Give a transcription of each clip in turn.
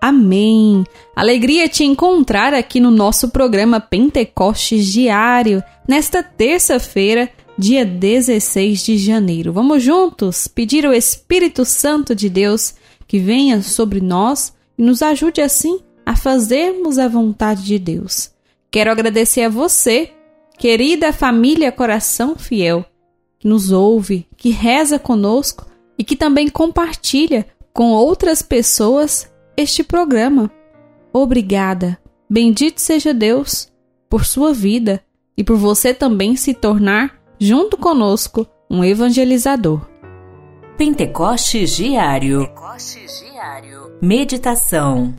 Amém. Alegria te encontrar aqui no nosso programa Pentecostes Diário, nesta terça-feira, dia 16 de janeiro. Vamos juntos pedir ao Espírito Santo de Deus que venha sobre nós e nos ajude assim a fazermos a vontade de Deus. Quero agradecer a você, querida família Coração Fiel, que nos ouve, que reza conosco e que também compartilha com outras pessoas este programa. Obrigada. Bendito seja Deus por sua vida e por você também se tornar, junto conosco, um evangelizador. Pentecostes Diário. Pentecostes Diário. Meditação.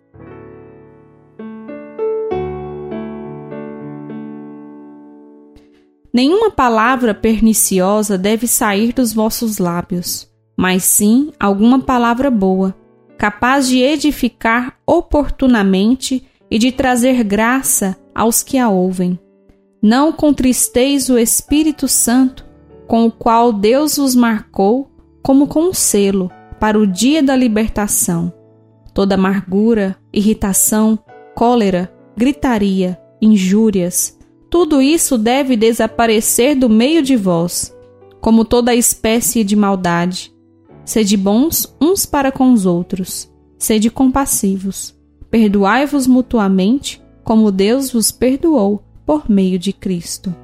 Nenhuma palavra perniciosa deve sair dos vossos lábios, mas sim alguma palavra boa capaz de edificar oportunamente e de trazer graça aos que a ouvem. Não contristeis o Espírito Santo, com o qual Deus vos marcou como com um selo para o dia da libertação. Toda amargura, irritação, cólera, gritaria, injúrias, tudo isso deve desaparecer do meio de vós, como toda espécie de maldade Sede bons uns para com os outros. Sede compassivos. Perdoai-vos mutuamente, como Deus vos perdoou por meio de Cristo.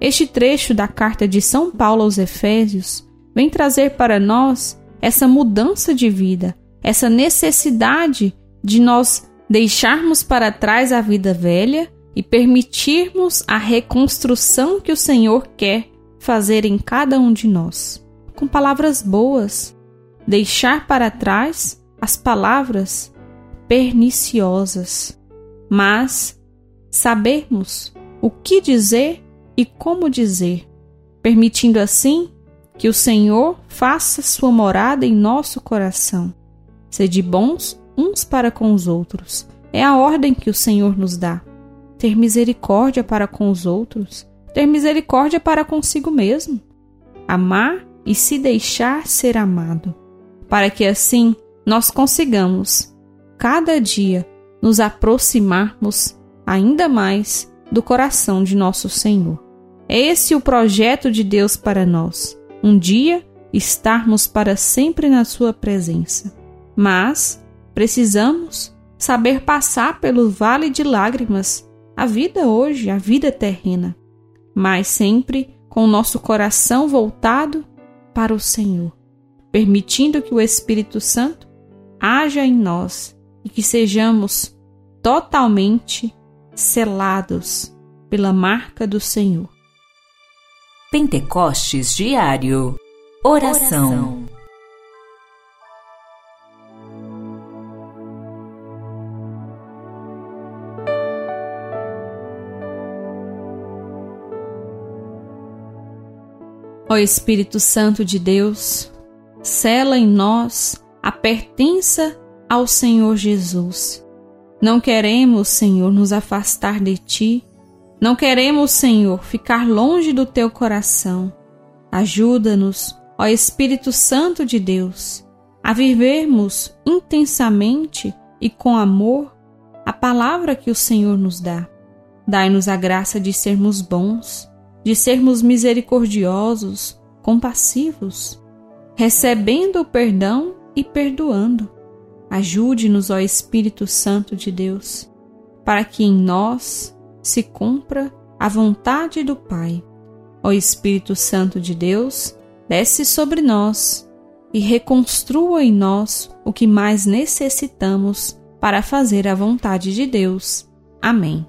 Este trecho da carta de São Paulo aos Efésios vem trazer para nós essa mudança de vida, essa necessidade de nós deixarmos para trás a vida velha e permitirmos a reconstrução que o Senhor quer fazer em cada um de nós com palavras boas, deixar para trás as palavras perniciosas, mas sabermos o que dizer e como dizer, permitindo assim que o Senhor faça sua morada em nosso coração. Sede bons uns para com os outros. É a ordem que o Senhor nos dá. Ter misericórdia para com os outros, ter misericórdia para consigo mesmo. Amar e se deixar ser amado, para que assim nós consigamos, cada dia, nos aproximarmos ainda mais do coração de nosso Senhor. É esse o projeto de Deus para nós. Um dia estarmos para sempre na Sua presença. Mas precisamos saber passar pelo vale de lágrimas, a vida hoje, a vida terrena, mas sempre com o nosso coração voltado para o Senhor, permitindo que o Espírito Santo haja em nós e que sejamos totalmente selados pela marca do Senhor. Pentecostes Diário Oração. Oração. Ó Espírito Santo de Deus, sela em nós a pertença ao Senhor Jesus. Não queremos, Senhor, nos afastar de Ti. Não queremos, Senhor, ficar longe do Teu coração. Ajuda-nos, ó Espírito Santo de Deus, a vivermos intensamente e com amor a palavra que o Senhor nos dá. Dai-nos a graça de sermos bons, de sermos misericordiosos, compassivos, recebendo o perdão e perdoando. Ajude-nos, ó Espírito Santo de Deus, para que em nós se cumpra a vontade do Pai. Ó Espírito Santo de Deus, desce sobre nós e reconstrua em nós o que mais necessitamos para fazer a vontade de Deus. Amém.